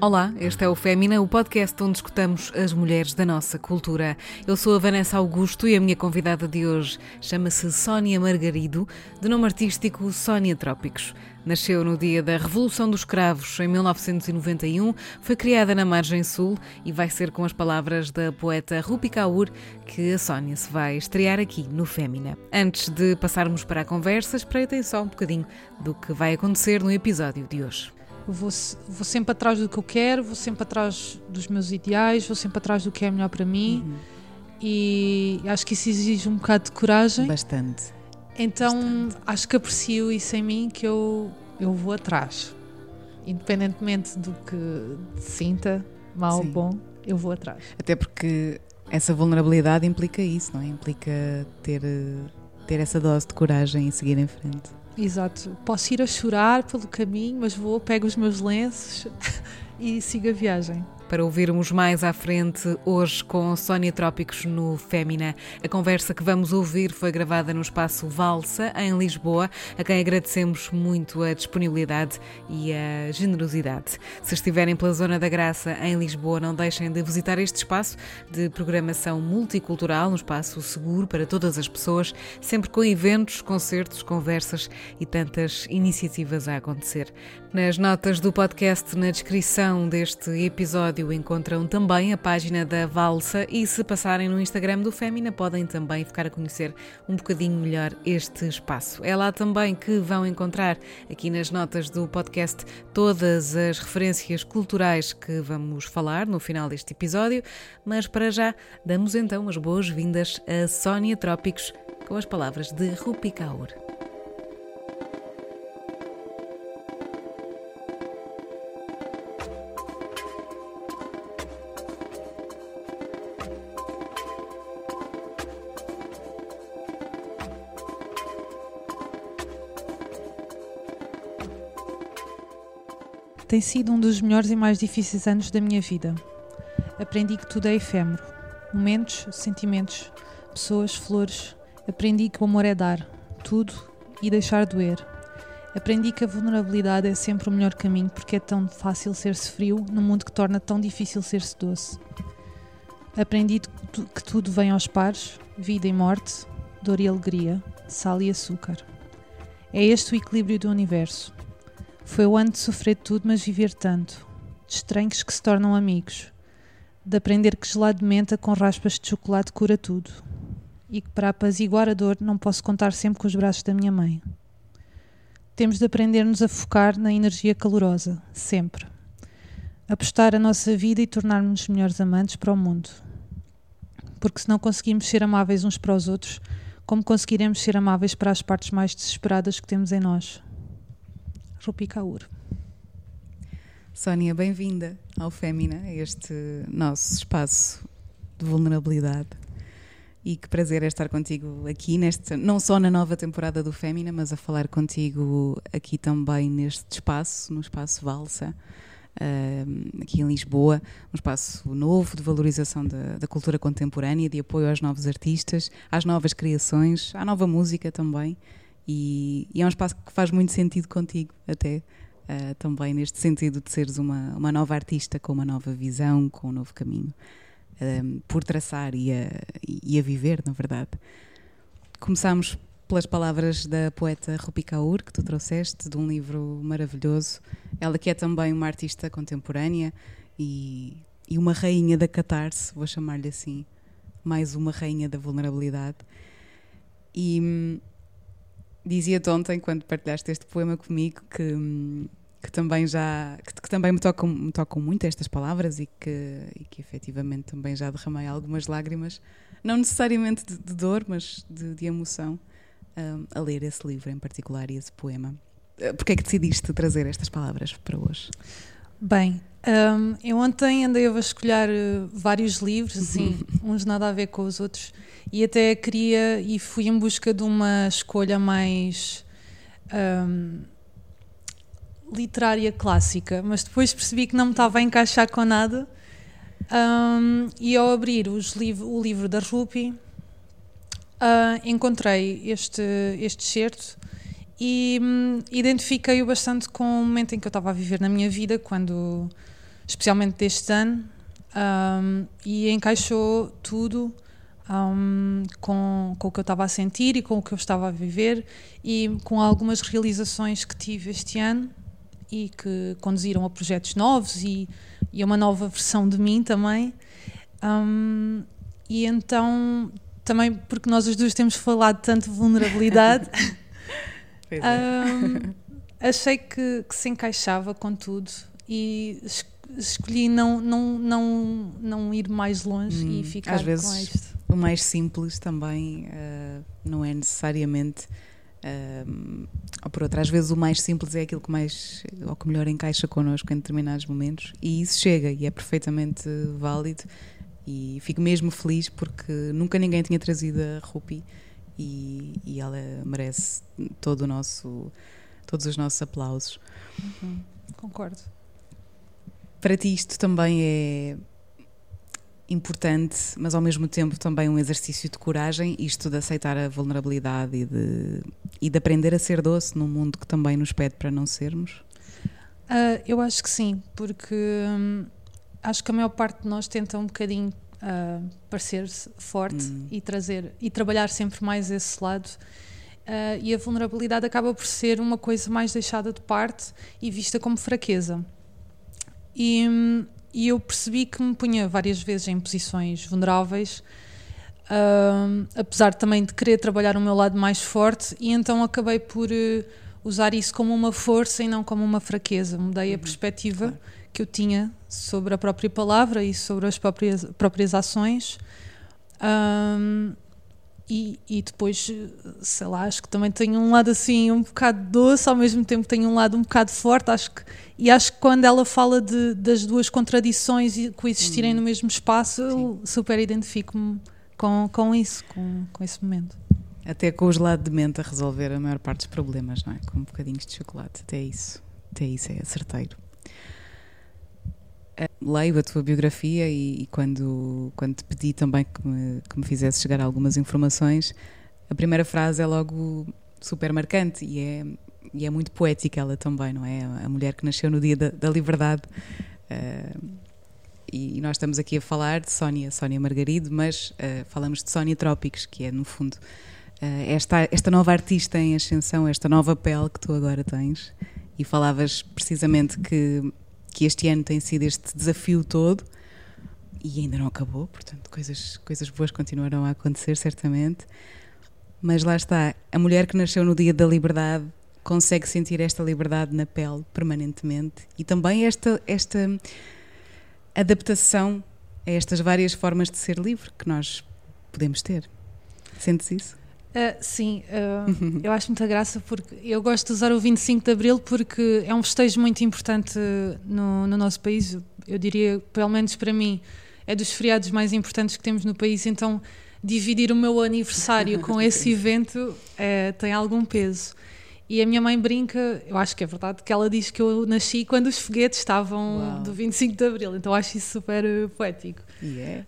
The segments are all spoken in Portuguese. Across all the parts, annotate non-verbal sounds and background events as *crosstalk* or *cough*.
Olá, este é o Fémina, o podcast onde escutamos as mulheres da nossa cultura. Eu sou a Vanessa Augusto e a minha convidada de hoje chama-se Sónia Margarido, de nome artístico Sónia Trópicos. Nasceu no dia da Revolução dos Cravos, em 1991, foi criada na Margem Sul e vai ser com as palavras da poeta Rupi Kaur que a Sónia se vai estrear aqui no Fémina. Antes de passarmos para a conversa, espreitem só um bocadinho do que vai acontecer no episódio de hoje vou, vou sempre atrás do que eu quero, vou sempre atrás dos meus ideais, vou sempre atrás do que é melhor para mim. Uhum. E acho que isso exige um bocado de coragem. Bastante. Então Bastante. acho que aprecio isso em mim que eu, eu vou atrás. Independentemente do que sinta, mal ou bom, eu vou atrás. Até porque essa vulnerabilidade implica isso, não é? Implica ter, ter essa dose de coragem e seguir em frente. Exato. Posso ir a chorar pelo caminho, mas vou, pego os meus lenços *laughs* e sigo a viagem para ouvirmos mais à frente hoje com Sónia Trópicos no Fémina. A conversa que vamos ouvir foi gravada no espaço Valsa, em Lisboa, a quem agradecemos muito a disponibilidade e a generosidade. Se estiverem pela Zona da Graça, em Lisboa, não deixem de visitar este espaço de programação multicultural, um espaço seguro para todas as pessoas, sempre com eventos, concertos, conversas e tantas iniciativas a acontecer. Nas notas do podcast, na descrição deste episódio, encontram também a página da Valsa e se passarem no Instagram do Fémina podem também ficar a conhecer um bocadinho melhor este espaço. É lá também que vão encontrar aqui nas notas do podcast todas as referências culturais que vamos falar no final deste episódio, mas para já damos então as boas-vindas a Sónia Trópicos com as palavras de Rupi Kaur. Tem sido um dos melhores e mais difíceis anos da minha vida. Aprendi que tudo é efêmero. Momentos, sentimentos, pessoas, flores. Aprendi que o amor é dar, tudo e deixar doer. Aprendi que a vulnerabilidade é sempre o melhor caminho porque é tão fácil ser-se frio num mundo que torna tão difícil ser-se doce. Aprendi que tudo vem aos pares, vida e morte, dor e alegria, sal e açúcar. É este o equilíbrio do universo. Foi o ano de sofrer tudo, mas viver tanto. De estranhos que se tornam amigos. De aprender que gelado de menta com raspas de chocolate cura tudo. E que para apaziguar a dor não posso contar sempre com os braços da minha mãe. Temos de aprender-nos a focar na energia calorosa, sempre. Apostar a nossa vida e tornar-nos melhores amantes para o mundo. Porque se não conseguimos ser amáveis uns para os outros, como conseguiremos ser amáveis para as partes mais desesperadas que temos em nós? Rupi Kaur. Sónia, bem-vinda ao Fémina, este nosso espaço de vulnerabilidade. E que prazer é estar contigo aqui, neste, não só na nova temporada do Fémina, mas a falar contigo aqui também neste espaço, no espaço Valsa, uh, aqui em Lisboa, um espaço novo de valorização da, da, cultura contemporânea, de apoio aos novos artistas, às novas criações, à nova música também. E, e, é um espaço que faz muito sentido contigo, até uh, também neste sentido de seres uma, uma nova artista com uma nova visão, com um novo caminho um, por traçar e a, e a viver, na verdade. Começamos pelas palavras da poeta Rupi Kaur, que tu trouxeste, de um livro maravilhoso. Ela que é também uma artista contemporânea e, e uma rainha da catarse, vou chamar-lhe assim, mais uma rainha da vulnerabilidade. E hum, Dizia-te ontem, quando partilhaste este poema comigo, que, que também já que, que, também me tocam, me tocam muito estas palavras e que, e que efetivamente também já derramei algumas lágrimas, não necessariamente de, de dor, mas de, de emoção, um, a ler esse livro em particular e esse poema. Uh, Porquê é que decidiste trazer estas palavras para hoje? Bem, um, eu ontem andei a vasculhar uh, vários livros, assim, uns nada a ver com os outros, e até queria e fui em busca de uma escolha mais um, literária clássica, mas depois percebi que não me estava a encaixar com nada. Um, e ao abrir liv o livro da Rupi, uh, encontrei este, este certo e um, identifiquei-o bastante com o momento em que eu estava a viver na minha vida, quando especialmente deste ano, um, e encaixou tudo um, com, com o que eu estava a sentir e com o que eu estava a viver e com algumas realizações que tive este ano e que conduziram a projetos novos e, e a uma nova versão de mim também. Um, e então, também porque nós as duas temos falado tanto de vulnerabilidade, *laughs* Pois é. um, achei que, que se encaixava com tudo e es- escolhi não, não, não, não ir mais longe Hum, e ficar às vezes com. O mais simples também ah, não é necessariamente. ah, ou por outra, às vezes o mais simples é aquilo que mais ou que melhor encaixa connosco em determinados momentos e isso chega e é perfeitamente válido e fico mesmo feliz porque nunca ninguém tinha trazido a Rupi e, e ela merece todo o nosso todos os nossos aplausos. Uhum, concordo. Para ti isto também é importante, mas ao mesmo tempo também um exercício de coragem, isto de aceitar a vulnerabilidade e de, e de aprender a ser doce num mundo que também nos pede para não sermos. Ah, eu acho que sim, porque hum, acho que a maior parte de nós tenta um bocadinho ah, parecer-se forte Hum. e trazer e trabalhar sempre mais esse lado. Ah, e a vulnerabilidade acaba por ser uma coisa mais deixada de parte e vista como fraqueza. E, e eu percebi que me punha várias vezes em posições vulneráveis, hum, apesar também de querer trabalhar o meu lado mais forte, e então acabei por eh, usar isso como uma força e não como uma fraqueza. Mudei a perspectiva claro. Que eu tinha sobre a própria palavra e sobre as próprias, próprias ações. Hum, e, e depois, sei lá, acho que também tenho um lado assim um bocado doce, ao mesmo tempo tenho um lado um bocado forte. Acho que, e acho que quando ela fala de, das duas contradições e coexistirem no mesmo espaço, eu super identifico-me com, com isso, com, com esse momento. Até com o gelado de menta resolver a maior parte dos problemas, não é? Com bocadinhos de chocolate, até isso. Até isso é certeiro. Eh, Leio a tua biografia e, e quando, quando te pedi também que me, que me fizesse chegar algumas informações, a primeira frase é logo super marcante e é, e é muito poética ela também, não é? A mulher que nasceu no dia da, da liberdade. Eh, e nós estamos aqui a falar de Sónia, Sónia Margarido, mas eh, falamos de Sónia Trópicos, que é, no fundo, eh, esta, esta nova artista em ascensão, esta nova pele que tu agora tens. E falavas precisamente que, que este ano tem sido este desafio todo e ainda não acabou, portanto, coisas, coisas boas continuarão a acontecer, certamente. Mas lá está, a mulher que nasceu no dia da liberdade consegue sentir esta liberdade na pele permanentemente e também esta, esta adaptação a estas várias formas de ser livre que nós podemos ter. Sentes isso? Uh, sim, uh, eu acho muita graça porque eu gosto de usar o 25 de Abril porque é um festejo muito importante no, no nosso país. Eu diria, pelo menos para mim, é dos feriados mais importantes que temos no país, então dividir o meu aniversário com *laughs* esse evento é, tem algum peso. E a minha mãe brinca, eu acho que é verdade, que ela diz que eu nasci quando os foguetes estavam Uau. do 25 de Abril, então acho isso super uh, poético. E é.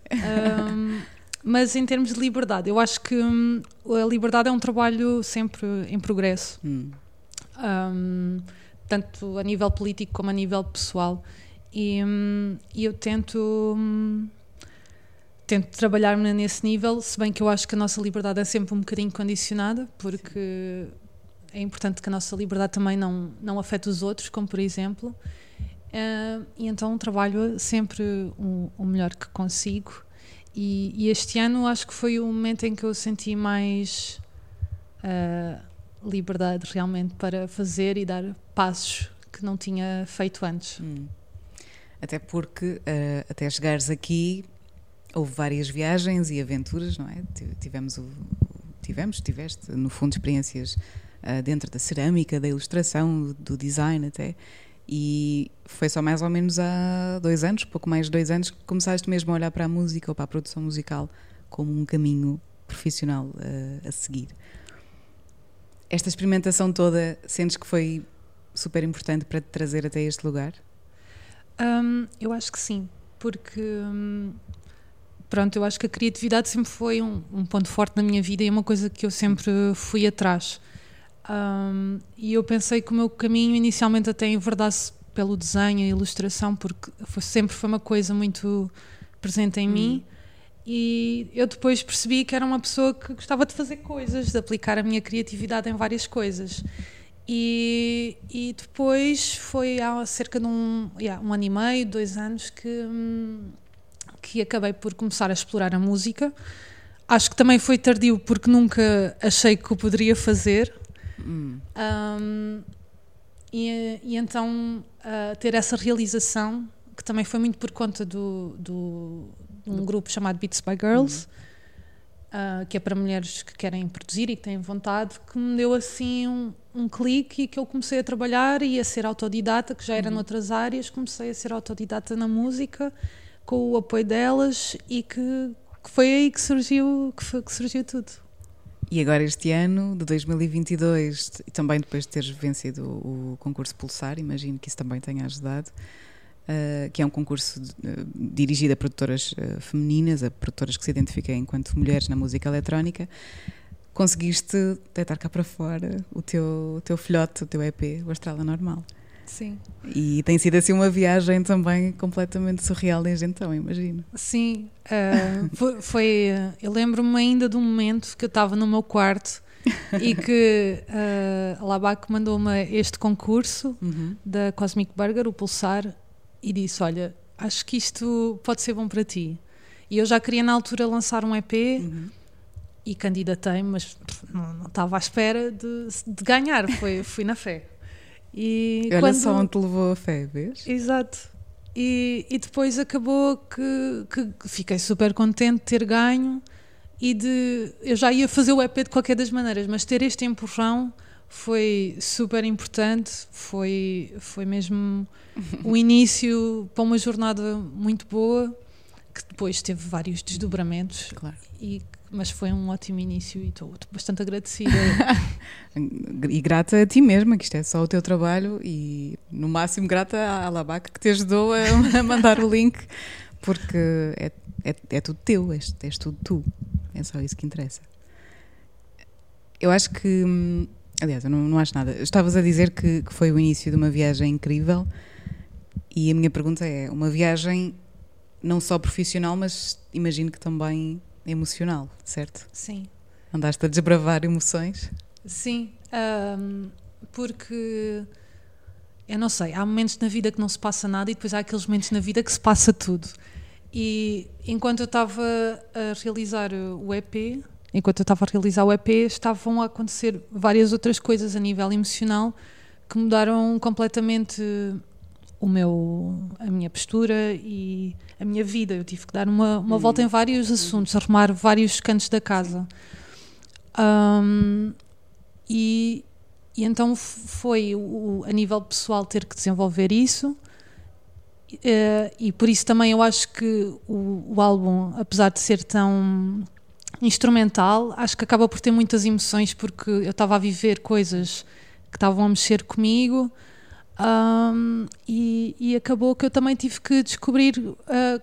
Um, mas em termos de liberdade, eu acho que hum, a liberdade é um trabalho sempre em progresso, Hum. um, tanto a nível político como a nível pessoal. E, hum, eu tento, hum, tento trabalhar nesse nível, se bem que eu acho que a nossa liberdade é sempre um bocadinho condicionada, porque é importante que a nossa liberdade também não, não afete os outros, como por exemplo. Uh, e então trabalho sempre o, o melhor que consigo. E, e este ano acho que foi o momento em que eu senti mais uh, liberdade realmente para fazer e dar passos que não tinha feito antes. Hum. Até porque, eh, até chegares aqui, houve várias viagens e aventuras, não é? Ti- Tivemos, o, tivemos tiveste, no fundo, experiências eh, dentro da cerâmica, da ilustração, do design até. E foi só mais ou menos há dois anos, pouco mais de dois anos, que começaste mesmo a olhar para a música ou para a produção musical como um caminho profissional eh, a seguir. Esta experimentação toda, sentes que foi super importante para te trazer até este lugar? Um, eu acho que sim, porque hum, pronto, eu acho que a criatividade sempre foi um, um ponto forte na minha vida e é uma coisa que eu sempre fui atrás. Um, e eu pensei que o meu caminho inicialmente até enverdasse pelo desenho e ilustração, porque foi, sempre foi uma coisa muito presente em hum. mim. E eu depois percebi que era uma pessoa que gostava de fazer coisas, de aplicar a minha criatividade em várias coisas. E, e depois foi há cerca de um, yeah, um ano e meio, dois anos, que, hum, que acabei por começar a explorar a música. Acho que também foi tardio porque nunca achei que o poderia fazer. Hum. Um, e, e, então uh, ter essa realização, que também foi muito por conta do, do de um grupo chamado Beats by Girls, uhum. uh, que é para mulheres que querem produzir e que têm vontade, que me deu assim um, um clique e que eu comecei a trabalhar e a ser autodidata, que já era uhum. noutras áreas, comecei a ser autodidata na música, com o apoio delas e que, que foi aí que surgiu, que, foi, que surgiu tudo. E agora este ano, de 2022, e também depois de teres vencido o concurso Pulsar, imagino que isso também tenha ajudado, uh, que é um concurso de, uh, dirigido a produtoras uh, femininas, a produtoras que se identifiquem enquanto mulheres na música eletrónica, conseguiste deitar cá para fora o teu, o teu filhote, o teu EP, o Astral Normal. Sim. E tem sido assim uma viagem também completamente surreal desde então, imagino. Sim, *laughs* uh, foi, foi, Eu lembro-me ainda de um momento que eu estava no meu quarto e que uh, *laughs* a Labac mandou-me este concurso uhum. da Cosmic Burger, o Pulsar, e disse: Olha, acho que isto pode ser bom para ti. E eu já queria na altura lançar um EP. Uhum e candidatei, mas não, não, estava à espera de, de ganhar, foi, fui na fé. E Olha quando... só onde te levou a fé, vês? Exato. E, e depois acabou que, que fiquei super contente de ter ganho e de. Eu já ia fazer o EP de qualquer das maneiras, mas ter este empurrão foi super importante, foi, foi mesmo o *laughs* início para uma jornada muito boa que depois teve vários desdobramentos claro. e mas foi um ótimo início e estou bastante agradecida. *laughs* e grata a ti mesma, que isto é só o teu trabalho e no máximo grata à Alabac que te ajudou a, a *laughs* mandar o link, porque é, é, é tudo teu, és, és tudo tu. É só isso que interessa. Eu acho que. Aliás, eu não, não acho nada. Estavas a dizer que, que foi o início de uma viagem incrível e a minha pergunta é: uma viagem não só profissional, mas imagino que também emocional, certo? Sim. Andaste a desbravar emoções? Sim, um, porque eu não sei, há momentos na vida que não se passa nada e depois há aqueles momentos na vida que se passa tudo. E enquanto eu estava a realizar o EP, enquanto eu estava a realizar o EP, estavam a acontecer várias outras coisas a nível emocional que mudaram completamente o meu, a minha postura e a minha vida. Eu tive que dar uma, uma uhum. volta em vários uhum. assuntos, arrumar vários cantos da casa. Um, e, e, então foi o, a nível pessoal ter que desenvolver isso. Uh, e por isso também eu acho que o, o álbum, apesar de ser tão instrumental, acho que acaba por ter muitas emoções porque eu estava a viver coisas que estavam a mexer comigo um, e, e, acabou que eu também tive que descobrir uh,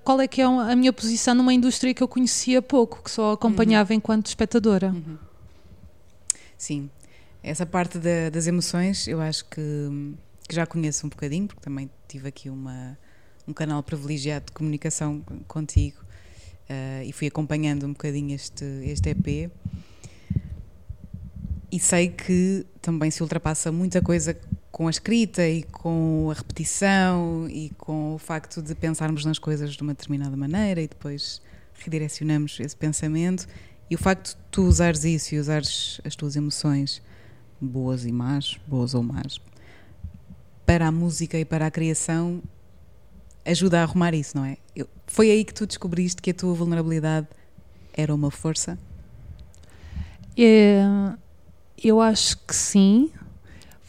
qual é que é a minha posição numa indústria que eu conhecia pouco, que só acompanhava uhum. enquanto espectadora. Uhum. Sim, essa parte da, das emoções eu acho que, que, já conheço um bocadinho, porque também tive aqui uma, um canal privilegiado de comunicação contigo uh, e fui acompanhando um bocadinho este, este EP. E sei que também se ultrapassa muita coisa com a escrita e com a repetição e com o facto de pensarmos nas coisas de uma determinada maneira e depois redirecionamos esse pensamento e o facto de tu usares isso e usares as tuas emoções boas e más, boas ou más, para a música e para a criação ajuda a arrumar isso, não é? Eu, foi aí que tu descobriste que a tua vulnerabilidade era uma força? É, eu acho que sim,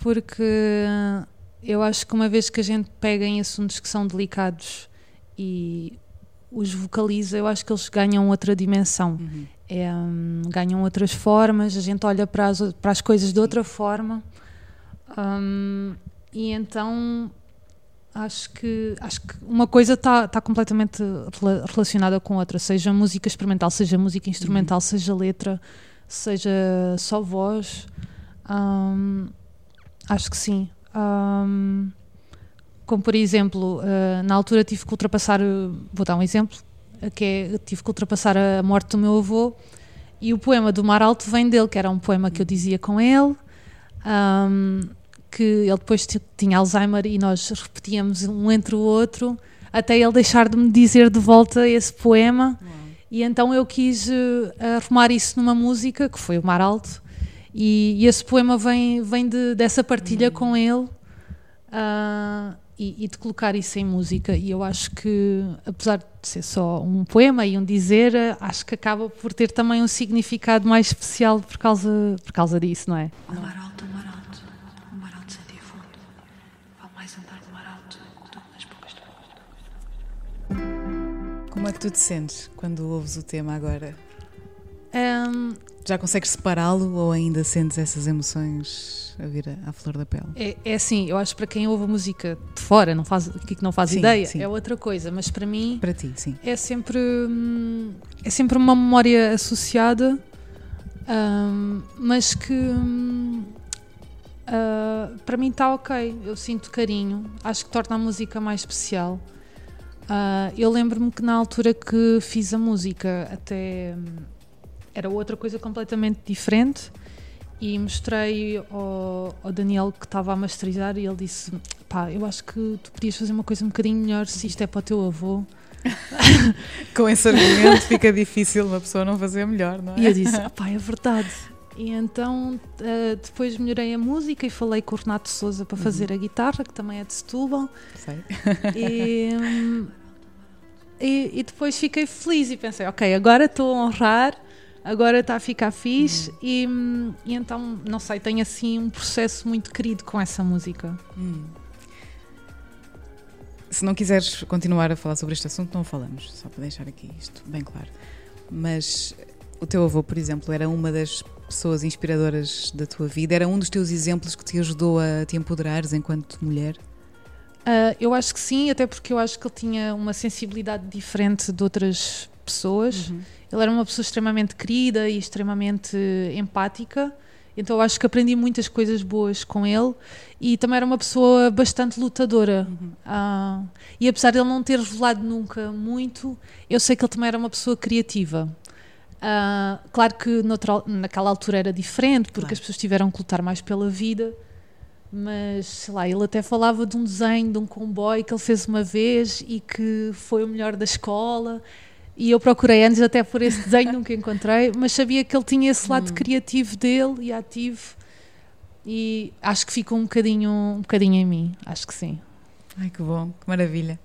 porque eu acho que uma vez que a gente pega em assuntos que são delicados e os vocaliza, eu acho que eles ganham outra dimensão. Uhum. É, um, ganham outras formas, a gente olha para as, para as coisas de outra forma. Um, e então acho que, acho que uma coisa está tá completamente relacionada com outra, seja música experimental, seja música instrumental, uhum. seja letra, seja só voz. Um, Acho que sim. Um, como por exemplo, uh, na altura tive que ultrapassar, vou dar um exemplo, que é, tive que ultrapassar a morte do meu avô e o poema do Mar Alto vem dele, que era um poema que eu dizia com ele, um, que ele depois tinha Alzheimer e nós repetíamos um entre o outro, até ele deixar de me dizer de volta esse poema. Uau. E então eu quis uh, arrumar isso numa música, que foi o Mar Alto, e, e esse poema vem, vem de, dessa partilha uhum. com ele. Uh, e, e, de colocar isso em música. E eu acho que, apesar de ser só um poema e um dizer, acho que acaba por ter também um significado mais especial por causa, por causa disso, não é? O mar alto, o mar alto, o mar alto sentia fundo. Vale mais andar no mar alto nas bocas do mundo. Como é que tu te sentes quando ouves o tema agora? Um, Já consegues separá-lo ou ainda sentes essas emoções a vir à flor da pele? É, é assim, eu acho que para quem ouve música de fora, não faz, que não faz sim, ideia, sim. é outra coisa, mas para mim. Para ti, sim. É sempre, hum, é sempre uma memória associada, um, mas que. uh, para mim está ok, eu sinto carinho, acho que torna a música mais especial. Uh, eu lembro-me que na altura que fiz a música, até era outra coisa completamente diferente e mostrei ao, ao Daniel que estava a masterizar e ele disse pá, eu acho que tu podias fazer uma coisa um bocadinho melhor se isto é para o teu avô *laughs* com esse argumento fica difícil uma pessoa não fazer melhor, não é? E eu disse, pá, é verdade. E então uh, depois melhorei a música e falei com o Renato Souza para fazer uhum. a guitarra, que também é de Setúbal. Sei. E, um, e, e, depois fiquei feliz e pensei, ok, agora estou a honrar agora está a ficar fixe hum. e, e, então, não sei, tenho assim um processo muito querido com essa música. Hum. Se não quiseres continuar a falar sobre este assunto, não falamos, só para deixar aqui isto bem claro. Mas o teu avô, por exemplo, era uma das pessoas inspiradoras da tua vida? Era um dos teus exemplos que te ajudou a te empoderares enquanto mulher? Uh, eu acho que sim, até porque eu acho que ele tinha uma sensibilidade diferente de outras pessoas. Uhum. Ele era uma pessoa extremamente querida e extremamente empática. Então eu acho que aprendi muitas coisas boas com ele e também era uma pessoa bastante lutadora. Uhum. Uh, e apesar de ele não ter revelado nunca muito, eu sei que ele também era uma pessoa criativa. Uh, claro que noutra, naquela altura era diferente, porque claro. as pessoas tiveram que lutar mais pela vida, mas sei lá, ele até falava de um desenho de um comboio que ele fez uma vez e que foi o melhor da escola. E eu procurei antes até por esse desenho, nunca encontrei, mas sabia que ele tinha esse lado hum. criativo dele e ativo. E acho que ficou um bocadinho, um bocadinho em mim, acho que sim. Ai que bom, que maravilha.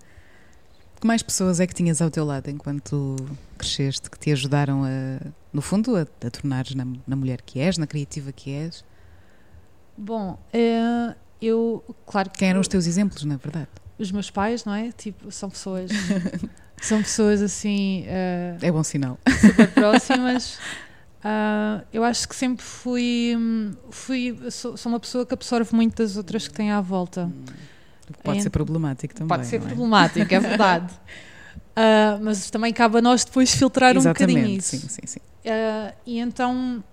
Que mais pessoas é que tinhas ao teu lado enquanto cresceste que te ajudaram a, no fundo, a, a tornares na, na mulher que és, na criativa que és? Bom, é, eu, claro que. Quem eram os teus exemplos, na verdade? Os meus pais, não é? Tipo, são pessoas *laughs* São pessoas assim. Uh, é bom sinal. Super *laughs* próximas. Uh, eu acho que sempre fui. fui sou, sou, uma pessoa que absorve muito das outras que têm à volta. Pode é, ser problemático também. Pode ser é? problemático, é verdade. Uh, *laughs* mas também cabe a nós depois filtrar Exatamente, um bocadinho isso. Sim, sim, sim. Uh, e então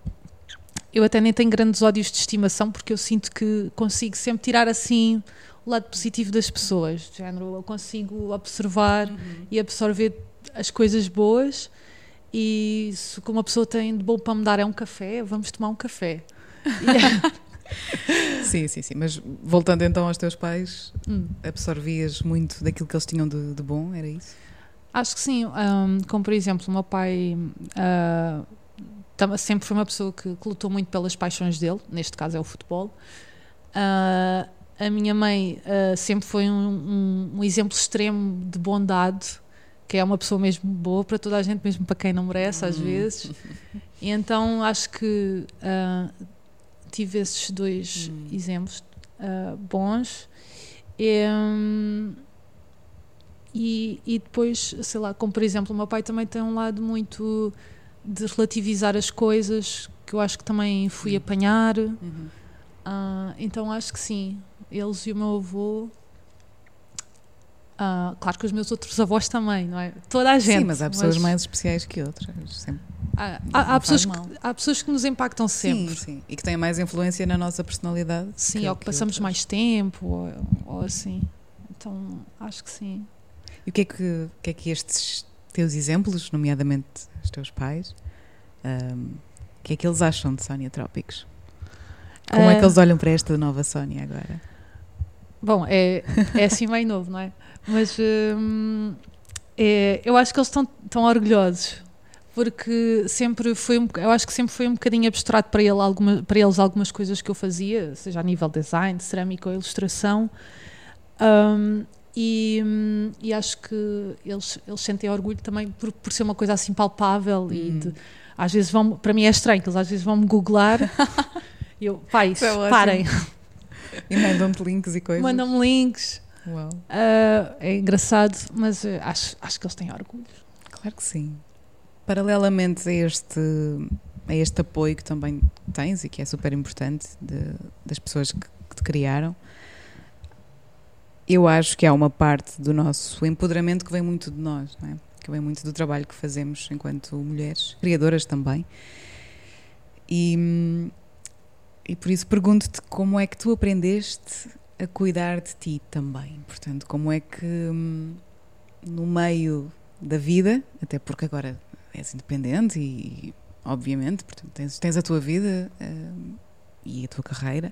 eu até nem tenho grandes ódios de estimação porque eu sinto que consigo sempre tirar assim o lado positivo das pessoas. De género, eu consigo observar uhum. e absorver as coisas boas. E se o que uma pessoa tem de bom para me dar é um café, vamos tomar um café. *laughs* sim, sim, sim. Mas voltando então aos teus pais, hum. absorvias muito daquilo que eles tinham de, de bom, era isso? Acho que sim. Um, como por exemplo, o meu pai uh, sempre foi uma pessoa que, que, lutou muito pelas paixões dele, neste caso é o futebol. Uh, a minha mãe uh, sempre foi um, um, um, exemplo extremo de bondade, que é uma pessoa mesmo boa para toda a gente, mesmo para quem não merece, às hum. vezes. E então acho que uh, tive esses dois hum. exemplos uh, bons. E, um, e, e, depois, sei lá, como por exemplo, o meu pai também tem um lado muito de relativizar as coisas, que eu acho que também fui hum. apanhar. Uhum. Uh, então acho que sim, eles e o meu avô. Uh, claro que os meus outros avós também, não é? Toda a gente. Sim, mas há pessoas mas... mais especiais que outras. Sempre. Há, há, há pessoas que, há pessoas que nos impactam sempre. Sim, sim. E que têm mais influência na nossa personalidade. Sim, ou que, que passamos outras. mais tempo, ou, ou, assim. Então acho que sim. E o que é que, que, é que estes teus exemplos, nomeadamente os teus pais, um, o que é que eles acham de Sónia Trópicos? Como é que Ah, eles olham para esta nova Sónia agora? Bom, é, é assim meio novo, não é? Mas hum, é, eu acho que eles estão tão orgulhosos porque sempre foi um, eu acho que sempre foi um bocadinho abstrato para, ele alguma, para eles algumas coisas que eu fazia, seja a nível de design, de cerâmica ou ilustração. Hum, e, hum, e acho que eles, eles sentem orgulho também por, por ser uma coisa assim palpável e Hum. de- às vezes vão, para mim é estranho que eles às vezes vão me googlar *laughs* e eu, pais, parem, E mandam-te links e coisas? mandam-me links. Uau, Ah, é engraçado, mas eh, acho, acho que eles têm orgulho. claro que sim. Paralelamente a este, a este apoio que também tens e que é super importante de- das pessoas que, que te criaram, eu acho que há uma parte do nosso empoderamento que vem muito de nós, não é? que vem muito do trabalho que fazemos enquanto mulheres, criadoras também. E, hum, e por isso pergunto-te como é que tu aprendeste a cuidar de ti também. Portanto, como é que hum, no meio da vida, até porque agora és independente e, obviamente, portanto, tens, tens a tua vida hum, e a tua carreira.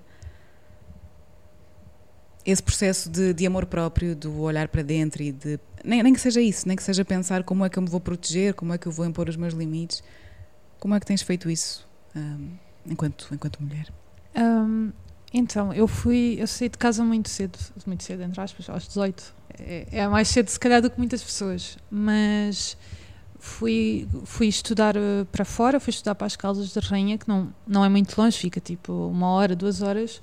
Esse processo de, de amor próprio, do olhar para dentro e de. Nem, nem que seja isso, nem que seja pensar como é que eu me vou proteger, como é que eu vou impor os meus limites. Como é que tens feito isso hum, enquanto, enquanto mulher? Ahm, então, eu fui, eu saí de casa muito cedo, muito cedo, entre aspas, aos 18. É, é mais cedo, se calhar, do que muitas pessoas, mas fui, fui estudar eh, para fora, fui estudar para as Caldas da Rainha, que não, não é muito longe, fica tipo uma hora, duas horas,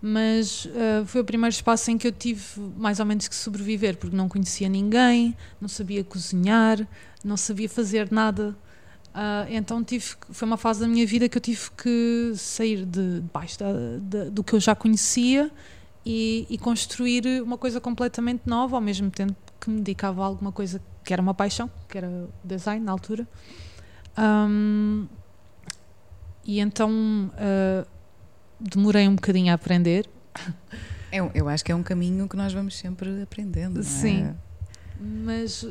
mas eh, foi o primeiro espaço em que eu tive mais ou menos que sobreviver, porque não conhecia ninguém, não sabia cozinhar, não sabia fazer nada. Ah, então tive, foi uma fase da minha vida que eu tive que sair de baixo da- da- do que eu já conhecia e, e construir uma coisa completamente nova, ao mesmo tempo que me dedicava a alguma coisa que era uma paixão, que era o design na altura. Ahm, e então ah, demorei um bocadinho a aprender, É um- eu acho que é um caminho que nós vamos sempre aprendendo. não é? Mas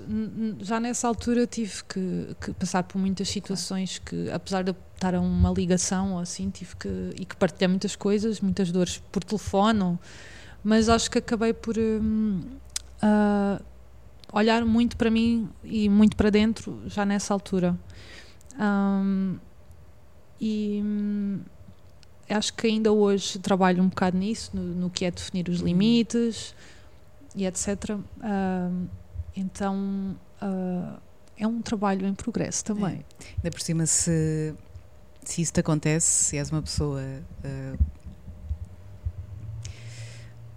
já nessa altura tive que, que passar por muitas situações que, apesar de eu estar a uma ligação assim, tive que e que partilhar muitas coisas, muitas dores por telefone, mas acho que acabei por hum, ah, olhar muito para mim e muito para dentro já nessa altura. Ahm, e hum, acho que ainda hoje trabalho um bocado nisso, no, no que é definir os Uhum. limites e etc. Ahm, então ah, é um trabalho em progresso também. Ainda por cima, se, se isso te acontece, se és uma pessoa eh,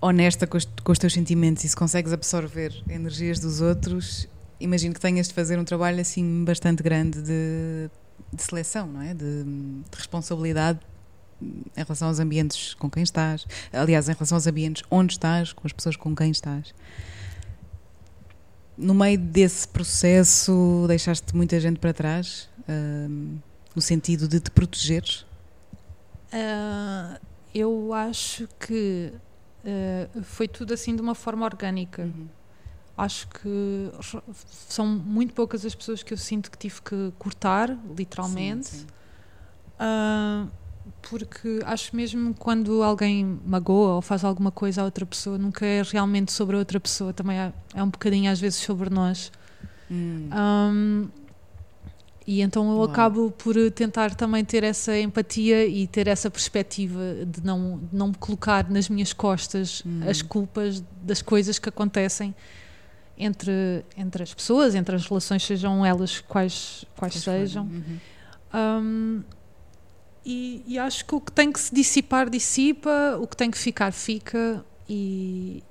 honesta com os, com os teus sentimentos e se consegues absorver energias dos outros, imagino que tenhas de fazer um trabalho assim bastante grande de, de seleção, não é? De, de responsabilidade em relação aos ambientes com quem estás, aliás, em relação aos ambientes onde estás, com as pessoas com quem estás. No meio desse processo, deixaste muita gente para trás, hum, no sentido de te protegeres? Ah, eu acho que ah, foi tudo assim de uma forma orgânica. Acho que são muito poucas as pessoas que eu sinto que tive que cortar, literalmente. Sim, sim. Porque acho mesmo que quando alguém magoa ou faz alguma coisa a outra pessoa, nunca é realmente sobre a outra pessoa, também é, é um bocadinho às vezes sobre nós. Hum, Um, e então eu Uau. acabo por tentar também ter essa empatia e ter essa perspectiva de não, de não me colocar nas minhas costas Hum. as culpas das coisas que acontecem entre, entre as pessoas, entre as relações, sejam elas quais, quais sejam. Uhum. Um, e, e acho que o que tem que se dissipar, dissipa, o que tem que ficar, fica. E,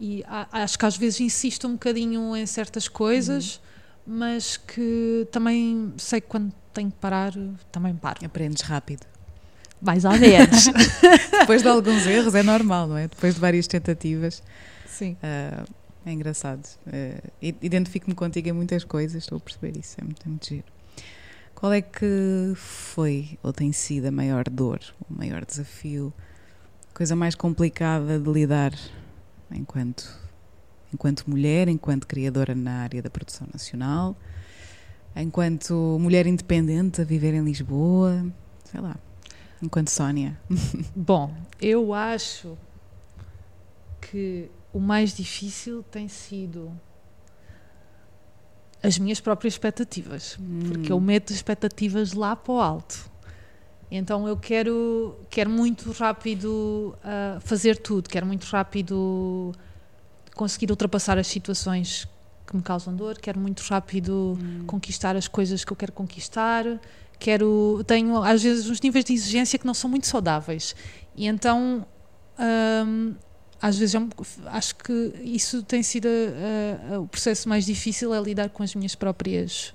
e acho que às vezes insisto um bocadinho em certas coisas, mas que também sei que quando tenho que parar, também paro. Aprendes rápido. Mais ou menos. *laughs* Depois de alguns erros é normal, não é? Depois de várias tentativas. Sim. ah, é engraçado. I- Identifico-me contigo em muitas coisas, estou a perceber isso, é muito, é muito giro. Qual é que foi ou tem sido a maior dor, o maior desafio, coisa mais complicada de lidar enquanto enquanto mulher, enquanto criadora na área da produção nacional, enquanto mulher independente a viver em Lisboa, sei lá, enquanto Sónia. *laughs* Bom, eu acho que o mais difícil tem sido as minhas próprias expectativas, porque eu meto expectativas lá para o alto. Então eu quero, quero muito rápido uh, fazer tudo, quero muito rápido conseguir ultrapassar as situações que me causam dor, quero muito rápido Hum. conquistar as coisas que eu quero conquistar, quero tenho às vezes uns níveis de exigência que não são muito saudáveis e então hum, às vezes eu acho que isso tem sido uh, uh, o processo mais difícil é lidar com as minhas próprias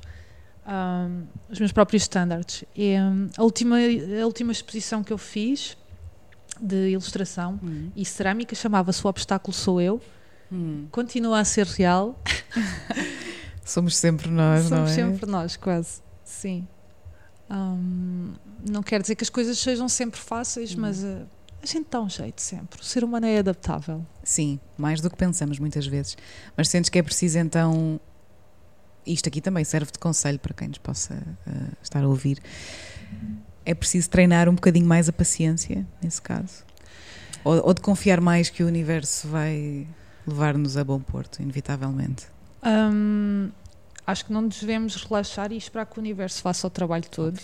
um, os meus próprios standards e, um, a última a última exposição que eu fiz de ilustração Hum. e cerâmica chamava-se o obstáculo sou eu Hum. continua a ser real *laughs* Somos sempre nós, não Somos é? sempre nós, quase. Sim. Não quer dizer que as coisas sejam sempre fáceis, Hum. mas uh, a gente dá um jeito sempre. O ser humano é adaptável. Sim, mais do que pensamos muitas vezes. Mas sentes que é preciso então. Isto aqui também serve de conselho para quem nos possa uh, estar a ouvir. É preciso treinar um bocadinho mais a paciência, nesse caso. Ou, ou de confiar mais que o universo vai levar-nos a bom porto, inevitavelmente. Hum, acho que não nos devemos relaxar e esperar que o universo faça o trabalho todo.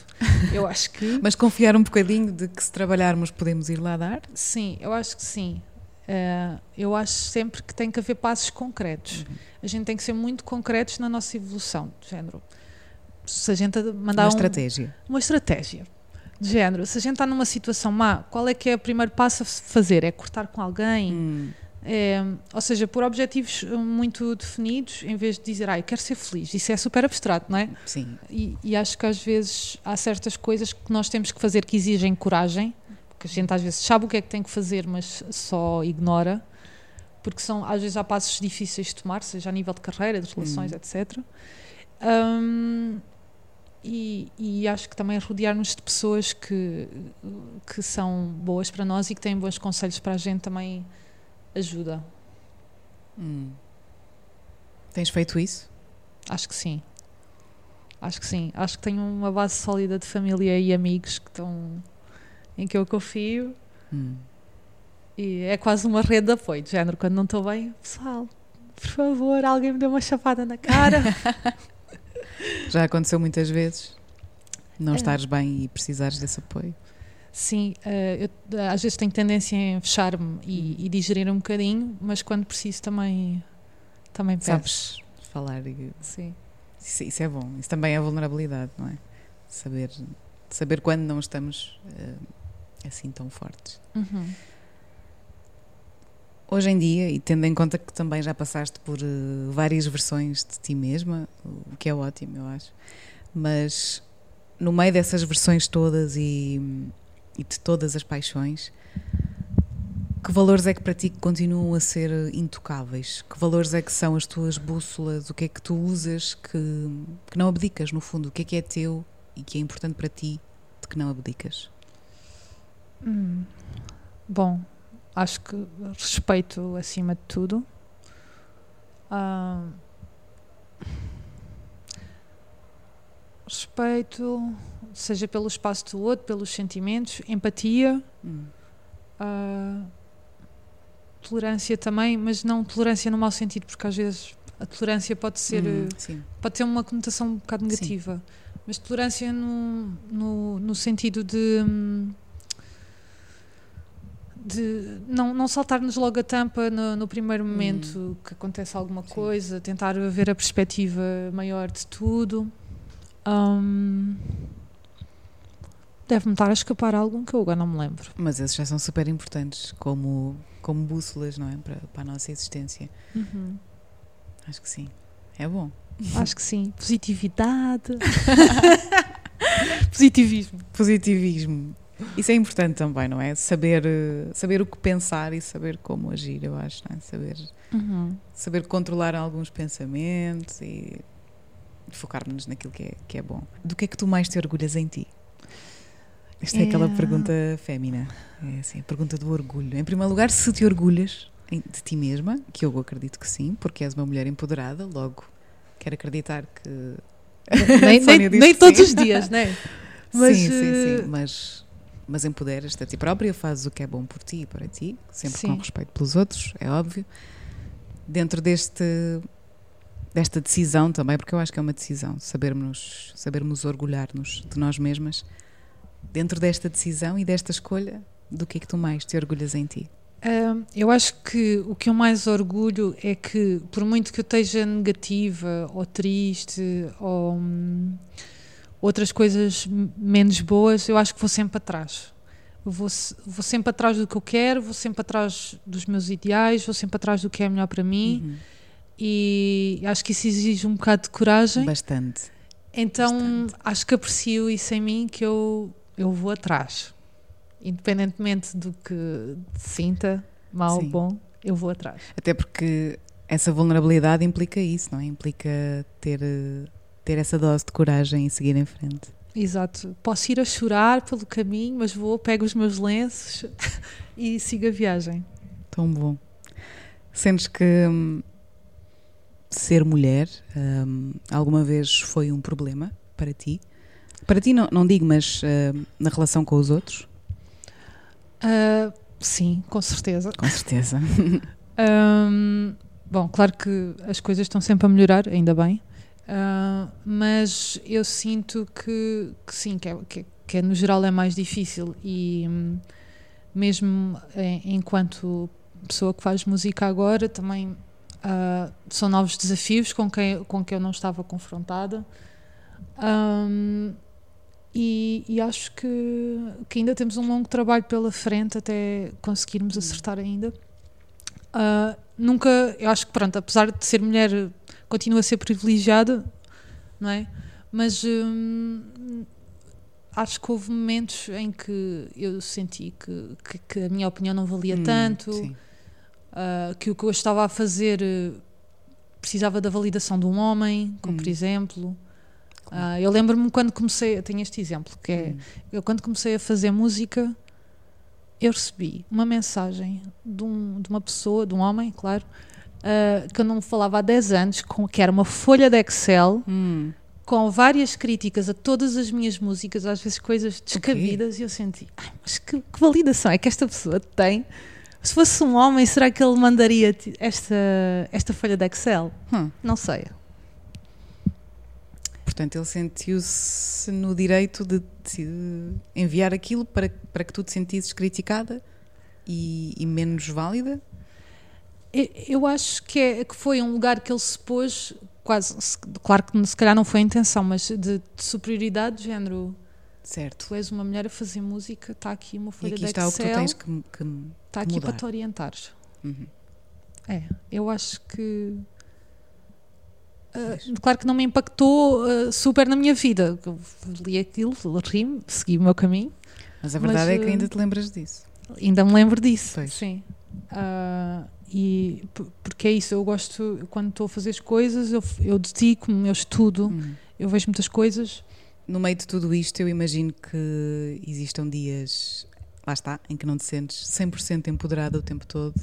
Eu acho que *laughs* Mas confiar um bocadinho de que se trabalharmos podemos ir lá dar? sim, eu acho que sim. Uh, eu acho sempre que tem que haver passos concretos. Uhum. A gente tem que ser muito concretos na nossa evolução, de género. Se a gente mandar Uma um, estratégia. uma estratégia de género. Se a gente está numa situação má, qual é que é o primeiro passo a fazer? É cortar com alguém? Hum, É, ou seja, por objetivos uh, muito definidos, em vez de dizer, ah, eu quero ser feliz. Isso é super abstrato, não é? sim. E, e acho que às vezes há certas coisas que nós temos que fazer que exigem coragem, porque a gente às vezes sabe o que é que tem que fazer, mas só ignora, porque são, às vezes há passos difíceis de tomar, seja a nível de carreira, de relações, Hum. etc. Hum, e, e acho que também rodear-nos de pessoas que, que são boas para nós e que têm bons conselhos para a gente também ajuda. Hum. Tens feito isso? Acho que sim. Acho que sim. Acho que tenho uma base sólida de família e amigos que estão em que eu confio Hum. e é quase uma rede de apoio, de género, quando não estou bem, pessoal, por favor, alguém me dê uma chapada na cara. *laughs* Já aconteceu muitas vezes não É. estares bem e precisares desse apoio. Sim, eh, eu eh, às vezes tenho tendência em fechar-me e, e digerir um bocadinho, mas quando preciso também, também peço. Sabes falar e Sim. isso, isso é bom. Isso também é vulnerabilidade, não é? Saber, saber quando não estamos eh, assim tão fortes. Uhum. Hoje em dia, e tendo em conta que também já passaste por eh, várias versões de ti mesma, o que é ótimo, eu acho, mas no meio dessas versões todas e, e de todas as paixões, que valores é que para ti continuam a ser intocáveis? Que valores é que são as tuas bússolas? O que é que tu usas que, que não abdicas, no fundo? O que é que é teu e que é importante para ti de que não abdicas? Hum. Bom, acho que respeito acima de tudo. Ah, respeito, seja pelo espaço do outro, pelos sentimentos, empatia, Hum. ah, tolerância também, mas não tolerância no mau sentido, porque às vezes a tolerância pode ser Hum, eh, sim. pode ter uma conotação um bocado Sim. negativa, mas tolerância no, no, no sentido de, hum, de não, não saltar-nos logo a tampa no, no primeiro momento que acontece alguma Hum. Sim. coisa, tentar ver a perspectiva maior de tudo. Hum, Deve-me estar a escapar algum que eu agora não me lembro. Mas esses já são super importantes como, como bússolas, não é? Para, para a nossa existência. Acho que sim. É bom. Acho que sim. Positividade. *laughs* Positivismo. Positivismo. Isso é importante também, não é? Saber, saber o que pensar e saber como agir, eu acho, não é? Saber, Uhum. saber controlar alguns pensamentos e focar-nos naquilo que é, que é bom. Do que é que tu mais te orgulhas em ti? Esta é, aquela É. pergunta fémina. É assim, a pergunta do orgulho. Em primeiro lugar, se te orgulhas de ti mesma, que eu acredito que sim, porque és uma mulher empoderada, logo quero acreditar que. nem, *laughs* nem, nem todos os dias, né? *laughs* Mas, sim, sim, eh, sim, mas, mas empoderas-te a ti própria, fazes o que é bom por ti e para ti, sempre com Sim. respeito pelos outros, é óbvio. Dentro deste desta decisão também, porque eu acho que é uma decisão, sabermos, sabermos orgulhar-nos de nós mesmas. Dentro desta decisão e desta escolha, do que é que tu mais te orgulhas em ti? Eu acho que o que eu mais orgulho é que, por muito que eu esteja negativa ou triste ou hum, outras coisas menos boas, eu acho que vou sempre atrás. Vou, vou sempre atrás do que eu quero, vou sempre atrás dos meus ideais, vou sempre atrás do que é melhor para mim Uhum. E acho que isso exige um bocado de coragem. Bastante. Então acho que aprecio isso em mim que eu, eu vou atrás. Independentemente do que sinta, mal ou bom, eu vou atrás. Até porque essa vulnerabilidade implica isso, não é? Implica ter, ter essa dose de coragem e seguir em frente. Exato. Posso ir a chorar pelo caminho, mas vou, pego os meus lenços *laughs* e sigo a viagem. Tão bom. Sentes que hum, ser mulher hum, alguma vez foi um problema para ti? Para ti, não, não digo, mas hum, na relação com os outros? Ah, sim, com certeza. Com certeza. Ahm, *laughs* bom, claro que as coisas estão sempre a melhorar, ainda bem, Ah, mas eu sinto que, que sim, que, é, que, que é, no geral é mais difícil e hum, mesmo em- enquanto pessoa que faz música agora também ah, são novos desafios com que, com que eu não estava confrontada. Ahm, e, e acho que, que ainda temos um longo trabalho pela frente até conseguirmos acertar ainda. Ah, nunca, eu acho que pronto, apesar de ser mulher, continua a ser privilegiada, não é? Mas hum, acho que houve momentos em que eu senti que, que, que a minha opinião não valia Hum, tanto, sim. Ah, que o que eu estava a fazer eh, precisava da validação de um homem, como Hum. por exemplo. Ah, eu lembro-me quando comecei, tenho este exemplo, que é Hum. eu quando comecei a fazer música, eu recebi uma mensagem de, um- de uma pessoa, de um homem, claro, ah, que eu não falava há 10 anos, com, que era uma folha de Excel Hum, com várias críticas a todas as minhas músicas, às vezes coisas descabidas, e eu senti, "Ai, mas que, que validação é que esta pessoa tem? Se fosse um homem, será que ele mandaria esta, esta folha de Excel? hum. Não sei. Portanto, ele sentiu-se no direito de, de enviar aquilo para, para que tu te sentisses criticada e, e menos válida? Eu- Eu acho que, é, que foi um lugar que ele se pôs, quase, se- claro que se calhar não foi a intenção, mas de, de superioridade de género. Certo. Tu és uma mulher a fazer música, está aqui uma folha de está o que tu Excel, tens que, que está aqui mudar. para te orientares. Uhum. É, eu acho que. ah, claro que não me impactou ah, super na minha vida. Eu li aquilo, ri-me, segui o meu caminho. Mas a verdade Mas, é que ainda te lembras disso. Ainda me lembro disso. Pois. Sim. Ah, e porque é isso, eu gosto, quando estou a fazer as coisas, eu, eu dedico-me, eu estudo, Uhum. eu vejo muitas coisas. No meio de tudo isto, eu imagino que existam dias, lá está, em que não te sentes 100% empoderada o tempo todo,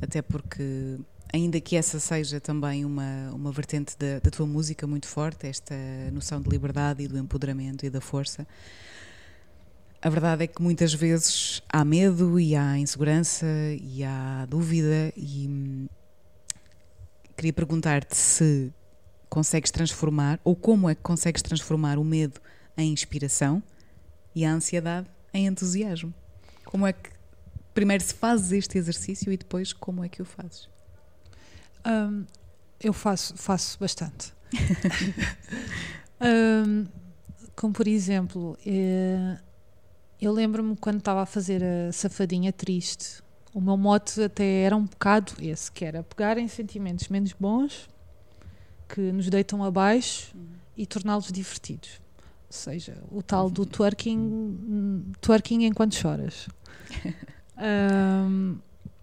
até porque, ainda que essa seja também uma, uma vertente da, da tua música muito forte, esta noção de liberdade e do empoderamento e da força, a verdade é que muitas vezes há medo e há insegurança e há dúvida e hum, queria perguntar-te se consegues transformar ou como é que consegues transformar o medo em inspiração e a ansiedade em entusiasmo? Como é que primeiro se fazes este exercício e depois como é que o fazes? Ahm, eu faço, faço bastante. Ahm, *laughs* como por exemplo, eh, eu lembro-me quando estava a fazer a Safadinha Triste, o meu mote até era um bocado esse, que era pegar em sentimentos menos bons que nos deitam abaixo e torná-los divertidos. Ou seja, o tal do twerking, hum, twerking enquanto choras. *laughs* Ahm,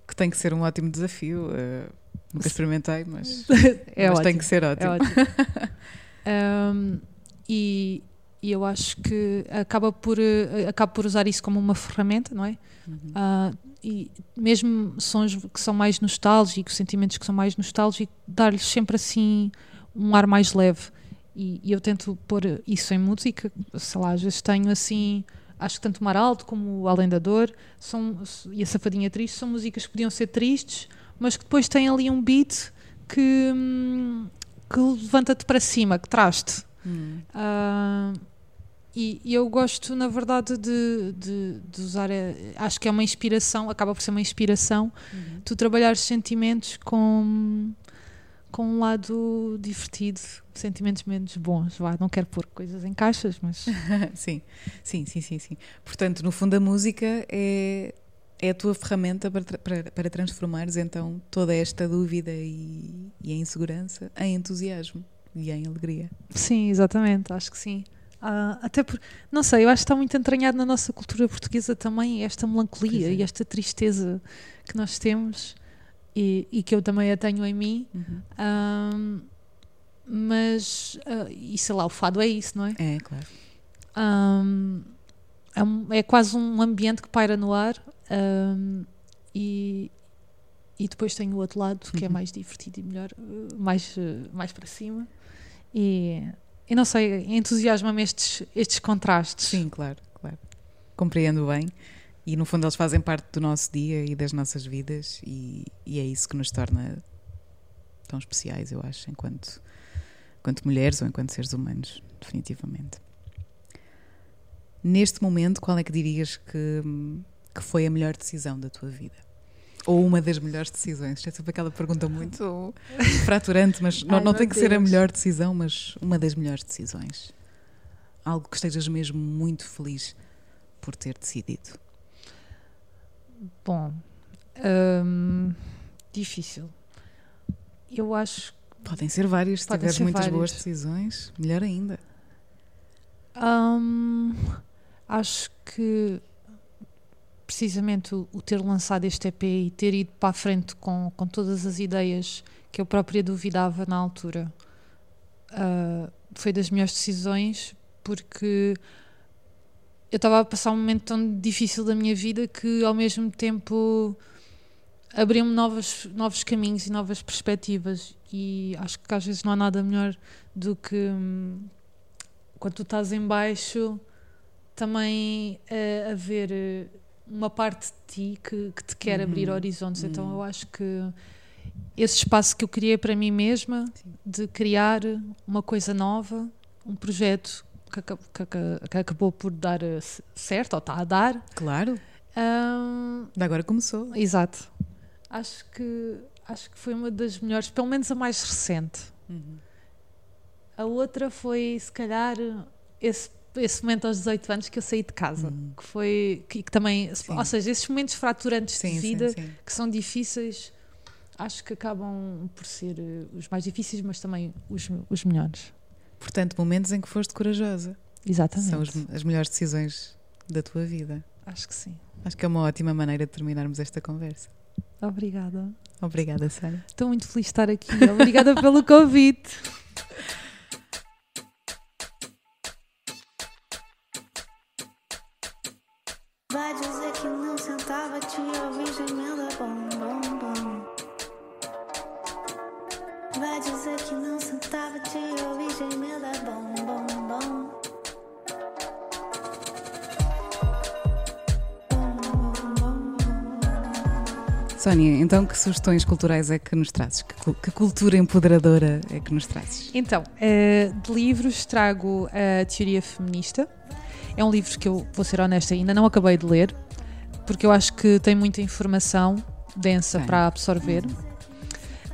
Que tem que ser um ótimo desafio. eh, nunca experimentei, mas, *laughs* é mas ótimo. tem que ser ótimo. É ótimo. Um, *laughs* e, e eu acho que acaba por, eh, acaba por usar isso como uma ferramenta, não é? Uhum. Ah, e mesmo sons que são mais nostálgicos, sentimentos que são mais nostálgicos, dar-lhes sempre assim um ar mais leve. E, e eu tento pôr isso em música, sei lá, às vezes tenho assim, acho que tanto o Mar Alto como o Além da Dor são, e a Safadinha Triste são músicas que podiam ser tristes, mas que depois têm ali um beat que, hum, que levanta-te para cima, que traz-te. Hum. Ah, e, e eu gosto, na verdade, de, de, de usar. eh, Acho que é uma inspiração, acaba por ser uma inspiração, Uhum. tu trabalhares sentimentos com, com um lado divertido, sentimentos menos bons. Vá, não quero pôr coisas em caixas, mas. *laughs* sim, sim, sim, sim, sim. Portanto, no fundo, a música é, é a tua ferramenta para, para, para transformares então toda esta dúvida e, e a insegurança em entusiasmo e em alegria. Sim, exatamente, acho que sim. Ah, até por, não sei, eu acho que está muito entranhado na nossa cultura portuguesa também esta melancolia é. e esta tristeza que nós temos e, e que eu também a tenho em mim. Uhum. Ahm, mas, ah, e sei lá, o fado é isso, não é? É, claro. É, um- é quase um ambiente que paira no ar ahm, e, e depois tem o outro lado que é Uhum. mais divertido e melhor, uh, mais, uh, mais para cima. E, e não sei, entusiasma-me estes, estes contrastes. Sim, claro, claro. Compreendo bem. E no fundo eles fazem parte do nosso dia e das nossas vidas e, e é isso que nos torna tão especiais, eu acho, enquanto, enquanto mulheres ou enquanto seres humanos, definitivamente. Neste momento, qual é que dirias que, que foi a melhor decisão da tua vida? Ou uma das melhores decisões? Isto é sempre aquela pergunta muito fraturante, mas não, Ai, não tem que ser a Deus. melhor decisão, mas uma das melhores decisões. Algo que estejas mesmo muito feliz por ter decidido. Bom, hum, difícil. Eu acho Podem ser várias, se tiveres muitas várias. boas decisões, melhor ainda. Hum, acho que precisamente o, o ter lançado este EP e ter ido para a frente com, com todas as ideias que eu própria duvidava na altura ah, foi das melhores decisões porque eu estava a passar um momento tão difícil da minha vida que ao mesmo tempo abriu-me novos, novos caminhos e novas perspectivas e acho que às vezes não há nada melhor do que hum, quando tu estás em baixo também eh, haver eh, uma parte de ti que, que te quer Uhum. abrir horizontes então Uhum. eu acho que esse espaço que eu criei para mim mesma de criar uma coisa nova um projeto que, que que acabou por dar eh, certo ou está a dar Claro, de agora começou. exato acho que acho que foi uma das melhores pelo menos a mais recente Uhum. A outra foi, se calhar, esse, esse momento aos 18 anos que eu saí de casa. Hum. Que foi. Que, que também. Sim. Ou seja, esses momentos fraturantes Sim, de vida sim. que são difíceis, acho que acabam por ser eh, os mais difíceis, mas também os, os melhores. Portanto, momentos em que foste corajosa. Exatamente. São os- as melhores decisões da tua vida. Acho que sim. Acho que é uma ótima maneira de terminarmos esta conversa. Obrigada. Obrigada, Sara. Estou muito feliz de estar aqui. Obrigada pelo convite. Vai dizer que não sentava, te ouvir gemendo bom, Vai dizer que não sentava, te ouvir gemendo bom, bom, bom. Sónia, então que sugestões culturais é que nos trazes? Que, que cultura empoderadora é que nos trazes? Então, eh, de livros trago a Teoria Feminista. É um livro que eu, vou ser honesta, ainda não acabei de ler, porque eu acho que tem muita informação densa Tem. para absorver.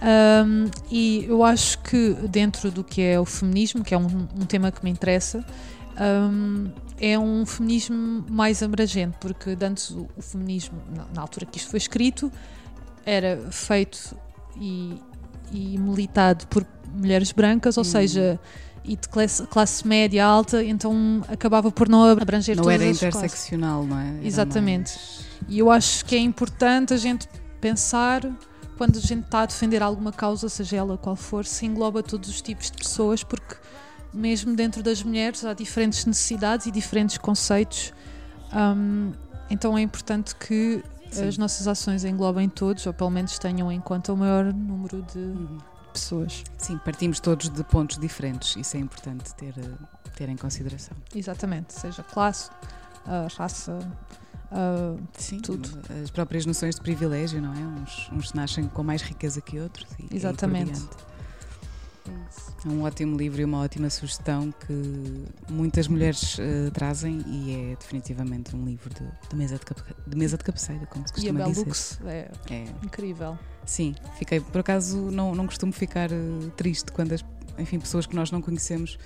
Um, e eu acho que dentro do que é o feminismo, que é um, um tema que me interessa, um, é um feminismo mais abrangente, porque antes o, o feminismo, na, na altura que isto foi escrito, era feito e, e militado por mulheres brancas, ou Hum. seja, e de classe, classe média alta, então acabava por não abranger Não todas era as classes. interseccional, não é? Era Exatamente. mais- E eu acho que é importante a gente pensar quando a gente está a defender alguma causa, seja ela qual for, se engloba todos os tipos de pessoas, porque mesmo dentro das mulheres há diferentes necessidades e diferentes conceitos. Hum, então é importante que que as nossas ações englobem todos, ou pelo menos tenham em conta o maior número de Uhum. pessoas. Sim, partimos todos de pontos diferentes. Isso é importante ter, eh, ter em consideração. Exatamente, seja classe, ah, raça, ah, Sim, Tudo. as próprias noções de privilégio, não é? Uns, uns nascem com mais riqueza que outros. E, Exatamente. É um ótimo livro e uma ótima sugestão que muitas mulheres eh, trazem e é definitivamente um livro de, de, mesa, de, de mesa de cabeceira, como se e a costuma dizer. Bellux é É, incrível. sim, fiquei, por acaso não, não costumo ficar eh, triste quando as enfim, pessoas que nós não conhecemos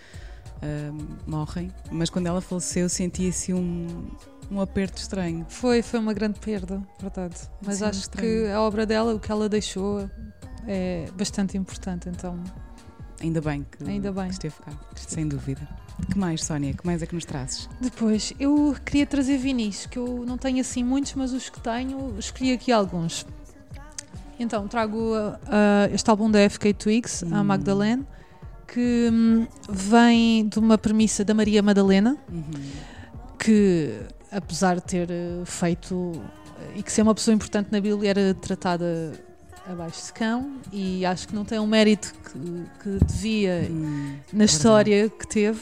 eh, morrem, mas quando ela faleceu senti assim um, um aperto estranho. Foi, foi uma grande perda, verdade. Mas Sim, acho estranho. que a obra dela, o que ela deixou, é bastante importante. Então, Ainda bem que, Ainda bem. que esteve cá, sem dúvida. Que mais, Sónia? Que mais é que nos trazes? depois, eu queria trazer vinis, que eu não tenho assim muitos, mas os que tenho, escolhi aqui alguns. Então, trago ah, este álbum da FK Twigs, a Hum. Magdalene, que hum, vem de uma premissa da Maria Madalena, Uhum. que apesar de ter eh, feito eh, e que ser uma pessoa importante na Bíblia era tratada abaixo de cão e acho que não tem o mérito que, que devia Hum, na verdade. história que teve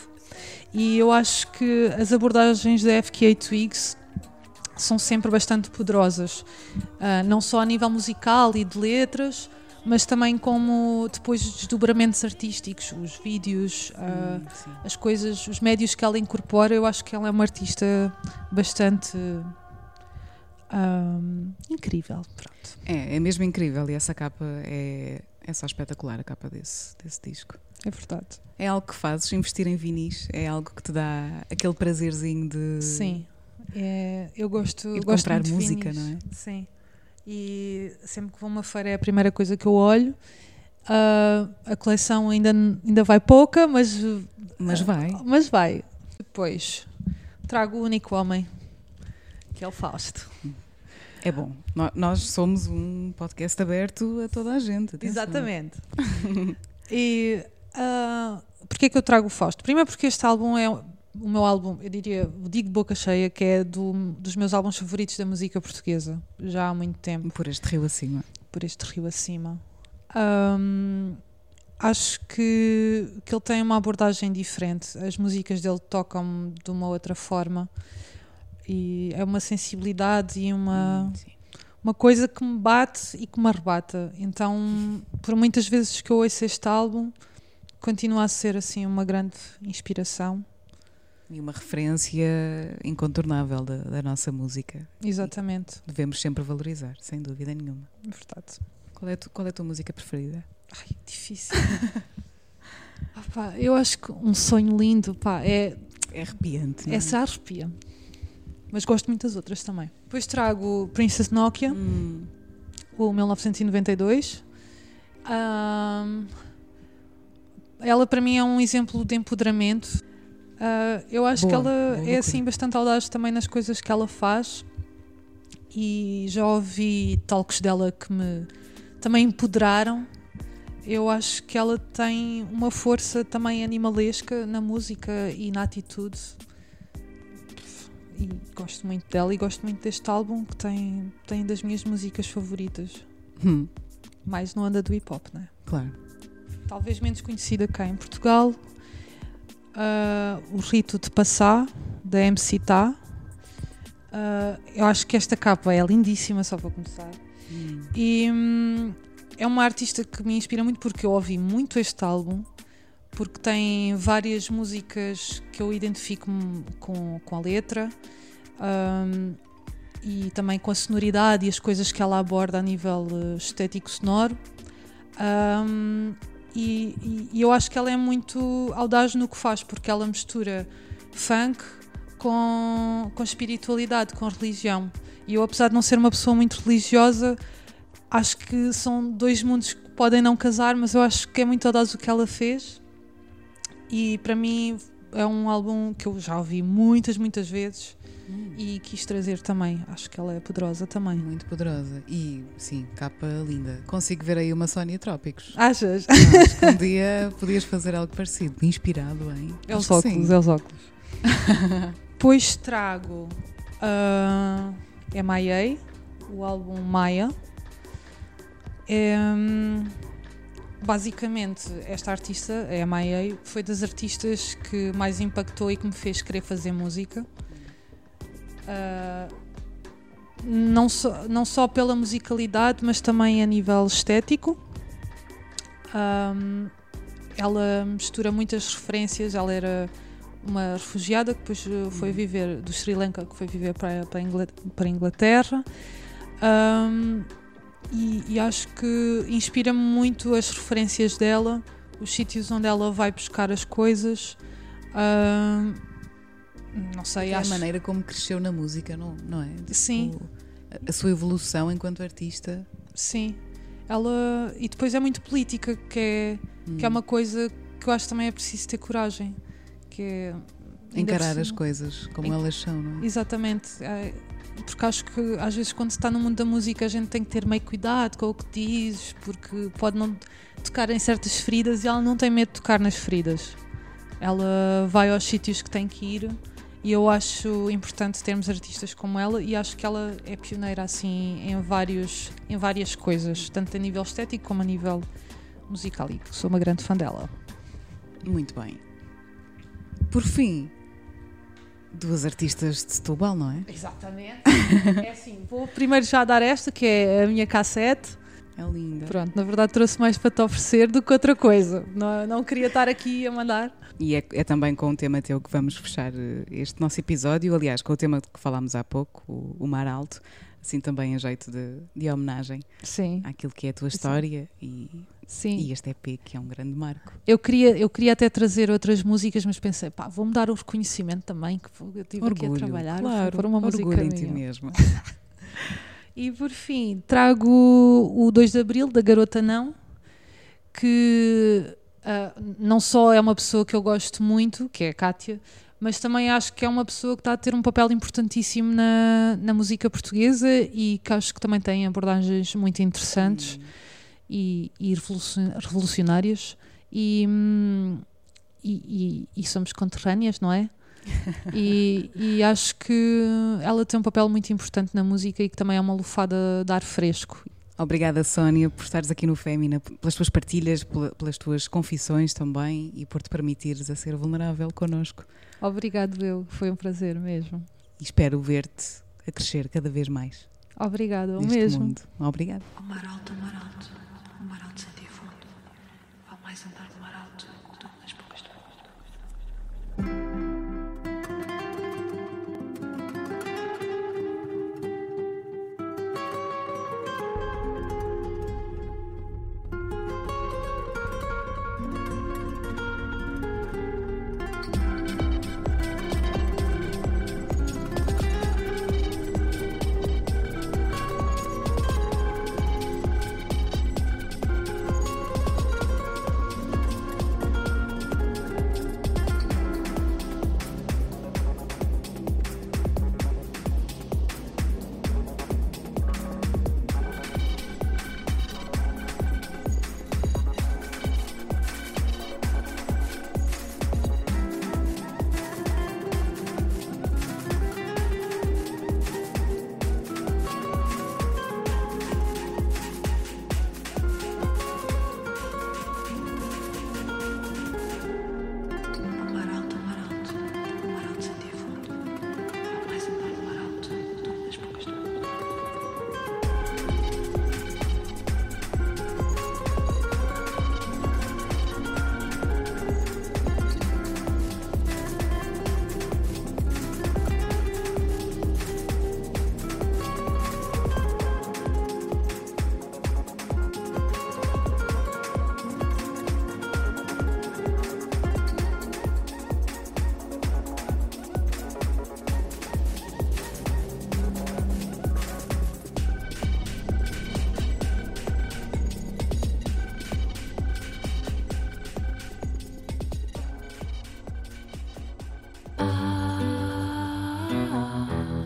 e eu acho que as abordagens da FKA Twigs são sempre bastante poderosas Ah, não só a nível musical e de letras mas também como depois os desdobramentos artísticos os vídeos ah, Hum, as coisas, os médios que ela incorpora, eu acho que ela é uma artista bastante ahm, incrível. Pronto. É, é mesmo incrível e essa capa é, é só espetacular, a capa desse, desse disco. É verdade. É algo que fazes, investir em vinis, é algo que te dá aquele prazerzinho de. Sim. É, eu gosto, E de gosto comprar música, vinis. não é? Sim. E sempre que vou a uma feira é a primeira coisa que eu olho. Ah, a coleção ainda, ainda vai pouca, mas, Mas vai. mas vai. Depois trago o único homem, que é o Fausto. É bom. Nós somos um podcast aberto a toda a gente. atenção. Exatamente. *laughs* e ah, porquê que eu trago o Fausto? Primeiro porque este álbum é o meu álbum, eu diria, digo boca cheia, que é do- dos meus álbuns favoritos da música portuguesa, já há muito tempo, Por este rio acima. por este rio acima. Ahm, acho que, que ele tem uma abordagem diferente. As músicas dele tocam de uma outra forma. E é uma sensibilidade e uma Hum, sim. uma coisa que me bate e que me arrebata. Então, por muitas vezes que eu ouço este álbum, continua a ser assim uma grande inspiração. E uma referência incontornável da, da nossa música. Exatamente, Devemos sempre valorizar, sem dúvida nenhuma. verdade. Qual é, a tu- qual é a tua música preferida? Ai, difícil. *laughs* Ah, pá, eu acho que um sonho lindo, pá, é É arrepiante. não é? essa arrepia. Mas gosto muito das outras também. Depois trago Princess Nokia. Hum, o 1992. Ahm, ela para mim é um exemplo de empoderamento. Ah, eu acho Boa, que ela é assim bastante audaz também nas coisas que ela faz e já ouvi talks dela que me também empoderaram. Eu acho que ela tem uma força também animalesca na música e na atitude. E gosto muito dela e gosto muito deste álbum que tem, tem das minhas músicas favoritas. hum, Mais no anda do hip hop, né? claro. Talvez menos conhecida cá em Portugal. Ah, o Rito de Passar, da MC Tá. Ah, eu acho que esta capa é lindíssima, só para começar. Hum, E hum, é uma artista que me inspira muito porque eu ouvi muito este álbum, porque tem várias músicas que eu identifico com, com a letra hum, e também com a sonoridade e as coisas que ela aborda a nível eh, estético sonoro. Hum, e, e- eu acho que ela é muito audaz no que faz, porque ela mistura funk com, com espiritualidade, com religião. E eu, apesar de não ser uma pessoa muito religiosa, acho que são dois mundos que podem não casar, mas eu acho que é muito audaz o que ela fez. E para mim é um álbum que eu já ouvi muitas, muitas vezes hum. e quis trazer também. Acho que ela é poderosa também. Muito poderosa. E, sim, capa linda. Consigo ver aí uma Sónia Trópicos. Achas? Acho que um *laughs* dia podias fazer algo parecido, inspirado em. É os óculos, é os óculos. *laughs* Depois trago uh, MIA, o álbum Maia. É, basicamente, esta artista, é a Maia, foi das artistas que mais impactou e que me fez querer fazer música. Ah, não, só, não só pela musicalidade, mas também a nível estético. Ahm, ela mistura muitas referências. Ela era uma refugiada que depois eh, foi viver do Sri Lanka, que foi viver para, para, a Inglaterra. Ahm, e, e acho que inspira-me muito as referências dela, os sítios onde ela vai buscar as coisas. Ahm, não sei, É a acho. maneira como cresceu na música, não, não é? Tipo, Sim. A, sua evolução enquanto artista. Sim. Ela. E depois é muito política, que é, que é uma coisa que eu acho que também é preciso ter coragem. Que é. Encarar as coisas como Enc- elas são, não é? Exatamente. É, porque acho que às vezes quando se está no mundo da música a gente tem que ter meio cuidado com o que dizes, porque pode não tocar em certas feridas e ela não tem medo de tocar nas feridas. Ela vai aos sítios que tem que ir e eu acho importante termos artistas como ela e acho que ela é pioneira assim em, vários, em várias coisas, tanto a nível estético como a nível musical e sou uma grande fã dela. Muito bem. Por fim, duas artistas de Setúbal, não é? Exatamente. é assim, vou primeiro já dar esta, que é a minha cassete. É linda. Pronto, na verdade trouxe mais para te oferecer do que outra coisa. Não, não queria estar aqui a mandar. E é, é também com o tema teu que vamos fechar eh, este nosso episódio. Aliás, com o tema que falámos há pouco, o, o Mar Alto. Assim também a jeito de, de homenagem Sim, àquilo que é a tua história e, sim. e este EP que é um grande marco. Eu queria, eu queria até trazer outras músicas, mas pensei, pá, vou-me dar o reconhecimento também, que eu estive aqui a Orgulho, trabalhar. claro, por uma música orgulho em ti minha. mesma. *laughs* E por fim, trago o 2 de Abril, da Garota Não, que ah, não só é uma pessoa que eu gosto muito, que é a Kátia, mas também acho que é uma pessoa que está a ter um papel importantíssimo na, na música portuguesa e que acho que também tem abordagens muito interessantes e, e revolucion- revolucionárias. Hum, e, e- e somos conterrâneas, não é? *laughs* e, e acho que ela tem um papel muito importante na música e que também é uma lufada de ar fresco. Obrigada, Sónia, por estares aqui no Fémina, pelas tuas partilhas, pela- pelas tuas confissões também e por te permitires a ser vulnerável connosco. Obrigado, eu. Foi um prazer mesmo. E espero ver-te a crescer cada vez mais Obrigada, o mesmo. mundo. Obrigada. Ao mar alto, ao mar alto, o mar alto sentia fundo. Vale mais andar